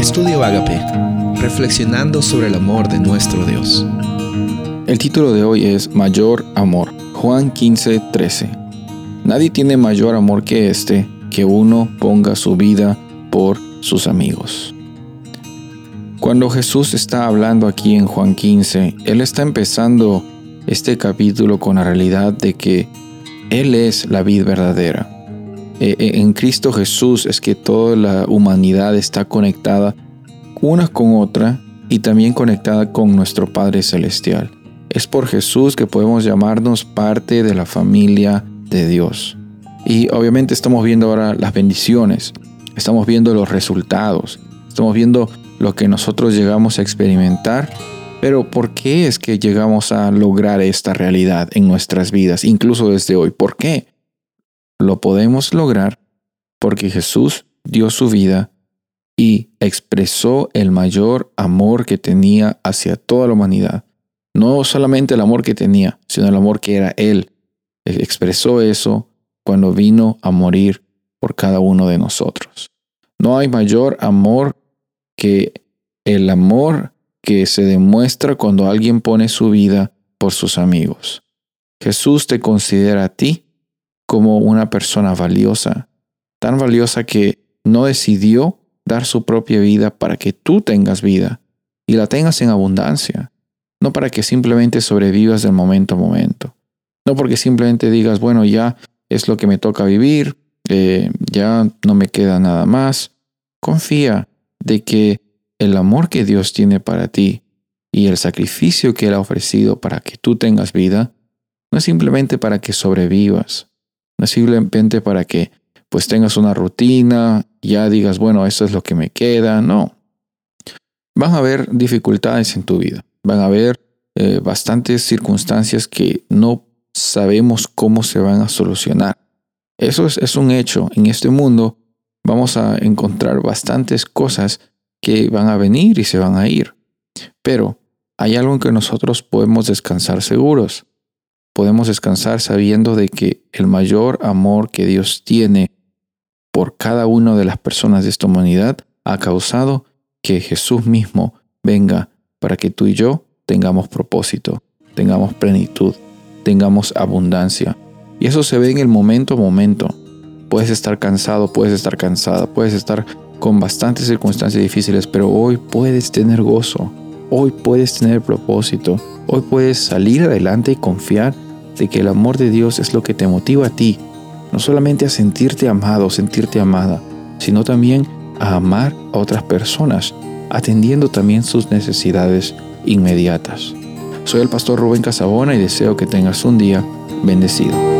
Estudio Agape, reflexionando sobre el amor de nuestro Dios. El título de hoy es Mayor Amor, Juan 15, 13. Nadie tiene mayor amor que este, que uno ponga su vida por sus amigos. Cuando Jesús está hablando aquí en Juan 15, Él está empezando este capítulo con la realidad de que Él es la vida verdadera. E, e, en Cristo Jesús es que toda la humanidad está conectada una con otra y también conectada con nuestro Padre Celestial. Es por Jesús que podemos llamarnos parte de la familia de Dios. Y obviamente estamos viendo ahora las bendiciones, estamos viendo los resultados, estamos viendo lo que nosotros llegamos a experimentar. Pero ¿por qué es que llegamos a lograr esta realidad en nuestras vidas, incluso desde hoy? ¿Por qué? Lo podemos lograr porque Jesús dio su vida y expresó el mayor amor que tenía hacia toda la humanidad. No solamente el amor que tenía, sino el amor que era Él. Expresó eso cuando vino a morir por cada uno de nosotros. No hay mayor amor que el amor que se demuestra cuando alguien pone su vida por sus amigos. Jesús te considera a ti como una persona valiosa, tan valiosa que no decidió dar su propia vida para que tú tengas vida y la tengas en abundancia, no para que simplemente sobrevivas del momento a momento, no porque simplemente digas, bueno, ya es lo que me toca vivir, eh, ya no me queda nada más. Confía de que el amor que Dios tiene para ti y el sacrificio que Él ha ofrecido para que tú tengas vida, no es simplemente para que sobrevivas, es simplemente para que pues tengas una rutina, ya digas, bueno, eso es lo que me queda, no. Van a haber dificultades en tu vida, van a haber eh, bastantes circunstancias que no sabemos cómo se van a solucionar. Eso es, un hecho. En este mundo vamos a encontrar bastantes cosas que van a venir y se van a ir. Pero hay algo en que nosotros podemos descansar seguros. Podemos descansar sabiendo de que el mayor amor que Dios tiene por cada una de las personas de esta humanidad ha causado que Jesús mismo venga para que tú y yo tengamos propósito, tengamos plenitud, tengamos abundancia. Y eso se ve en el momento a momento. Puedes estar cansado, puedes estar cansada, puedes estar con bastantes circunstancias difíciles, pero hoy puedes tener gozo, hoy puedes tener propósito, hoy puedes salir adelante y confiar de que el amor de Dios es lo que te motiva a ti, no solamente a sentirte amado, sentirte amada, sino también a amar a otras personas, atendiendo también sus necesidades inmediatas. Soy el pastor Rubén Casabona y deseo que tengas un día bendecido.